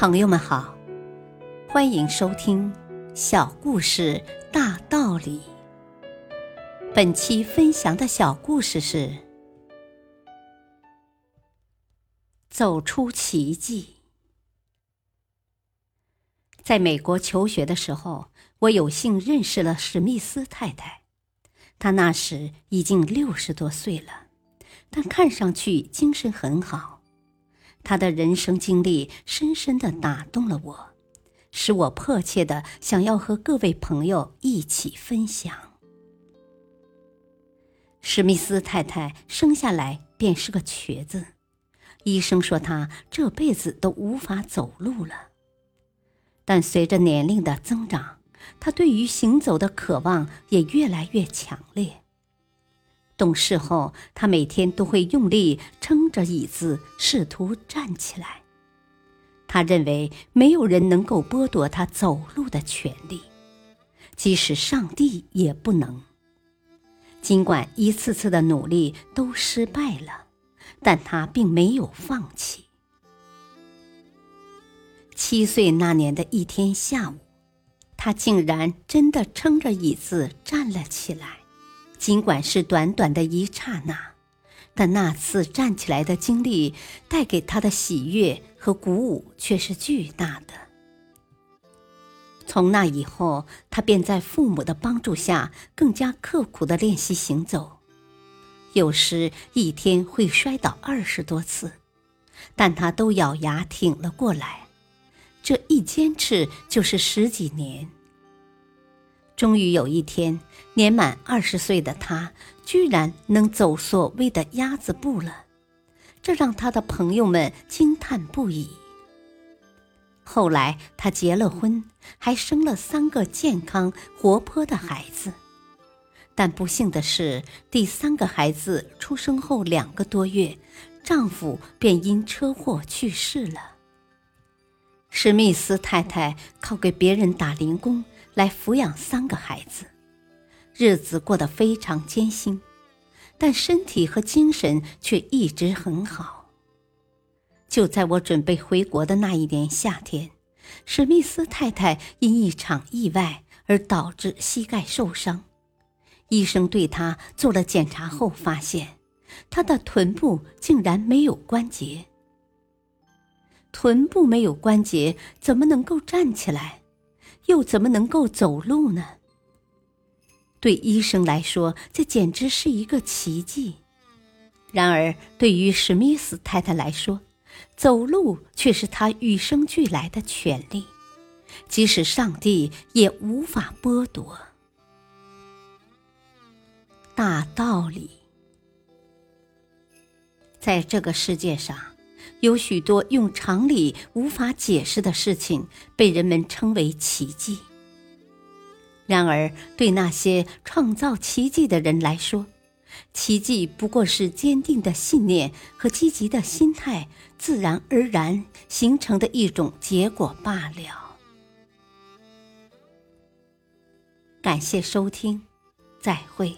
朋友们好，欢迎收听《小故事大道理》。本期分享的小故事是：走出奇迹。在美国求学的时候，我有幸认识了史密斯太太。她那时已经六十多岁了，但看上去精神很好。他的人生经历深深的打动了我，使我迫切的想要和各位朋友一起分享。史密斯太太生下来便是个瘸子，医生说她这辈子都无法走路了。但随着年龄的增长，她对于行走的渴望也越来越强烈。懂事后，他每天都会用力撑着椅子，试图站起来。他认为没有人能够剥夺他走路的权利，即使上帝也不能。尽管一次次的努力都失败了，但他并没有放弃。七岁那年的一天下午，他竟然真的撑着椅子站了起来。尽管是短短的一刹那，但那次站起来的经历带给他的喜悦和鼓舞却是巨大的。从那以后，他便在父母的帮助下更加刻苦的练习行走，有时一天会摔倒二十多次，但他都咬牙挺了过来。这一坚持就是十几年。终于有一天，年满二十岁的他居然能走所谓的鸭子步了，这让他的朋友们惊叹不已。后来他结了婚，还生了三个健康活泼的孩子，但不幸的是，第三个孩子出生后两个多月，丈夫便因车祸去世了。史密斯太太靠给别人打零工。来抚养三个孩子，日子过得非常艰辛，但身体和精神却一直很好。就在我准备回国的那一年夏天，史密斯太太因一场意外而导致膝盖受伤，医生对她做了检查后发现，她的臀部竟然没有关节。臀部没有关节，怎么能够站起来？又怎么能够走路呢？对医生来说，这简直是一个奇迹。然而，对于史密斯太太来说，走路却是她与生俱来的权利，即使上帝也无法剥夺。大道理，在这个世界上。有许多用常理无法解释的事情，被人们称为奇迹。然而，对那些创造奇迹的人来说，奇迹不过是坚定的信念和积极的心态自然而然形成的一种结果罢了。感谢收听，再会。